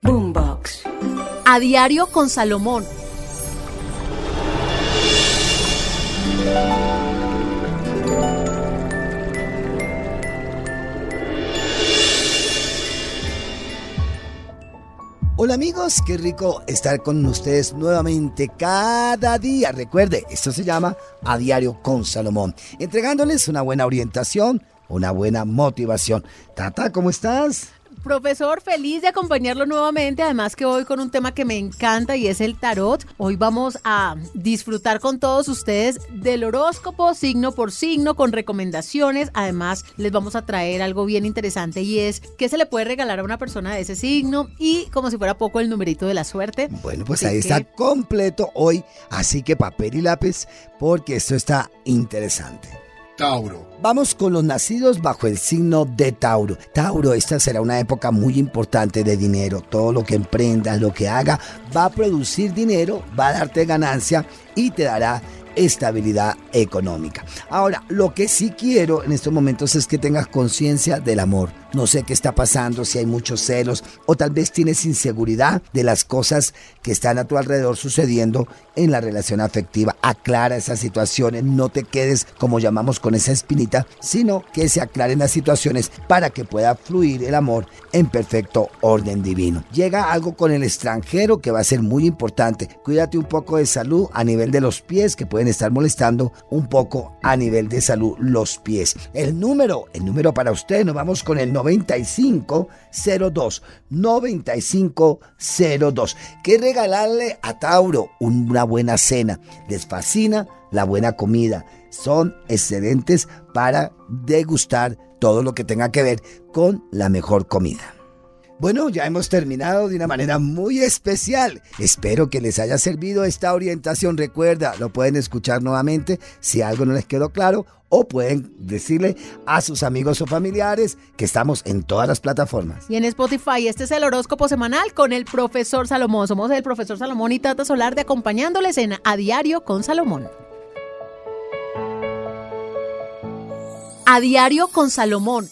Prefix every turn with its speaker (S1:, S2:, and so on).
S1: Boombox.
S2: A diario con Salomón.
S3: Hola amigos, qué rico estar con ustedes nuevamente cada día. Recuerde, esto se llama A Diario con Salomón, entregándoles una buena orientación, una buena motivación. Tata, ¿cómo estás?
S2: Profesor, feliz de acompañarlo nuevamente. Además que hoy con un tema que me encanta y es el tarot. Hoy vamos a disfrutar con todos ustedes del horóscopo signo por signo con recomendaciones. Además les vamos a traer algo bien interesante y es qué se le puede regalar a una persona de ese signo y como si fuera poco el numerito de la suerte.
S3: Bueno, pues ahí está completo hoy. Así que papel y lápiz porque esto está interesante.
S4: Tauro.
S3: Vamos con los nacidos bajo el signo de Tauro. Tauro, esta será una época muy importante de dinero. Todo lo que emprendas, lo que haga, va a producir dinero, va a darte ganancia y te dará estabilidad económica. Ahora, lo que sí quiero en estos momentos es que tengas conciencia del amor. No sé qué está pasando, si hay muchos celos o tal vez tienes inseguridad de las cosas que están a tu alrededor sucediendo en la relación afectiva. Aclara esas situaciones, no te quedes como llamamos con esa espinita, sino que se aclaren las situaciones para que pueda fluir el amor en perfecto orden divino. Llega algo con el extranjero que va a ser muy importante. Cuídate un poco de salud a nivel de los pies que pueden estar molestando un poco a nivel de salud los pies. El número, el número para usted, nos vamos con el 9502. 9502. ¿Qué regalarle a Tauro? Una buena cena. Les fascina la buena comida. Son excelentes para degustar todo lo que tenga que ver con la mejor comida. Bueno, ya hemos terminado de una manera muy especial. Espero que les haya servido esta orientación. Recuerda, lo pueden escuchar nuevamente si algo no les quedó claro o pueden decirle a sus amigos o familiares que estamos en todas las plataformas.
S2: Y en Spotify, este es el horóscopo semanal con el profesor Salomón. Somos el profesor Salomón y Tata Solar de acompañándoles en A Diario con Salomón. A Diario con Salomón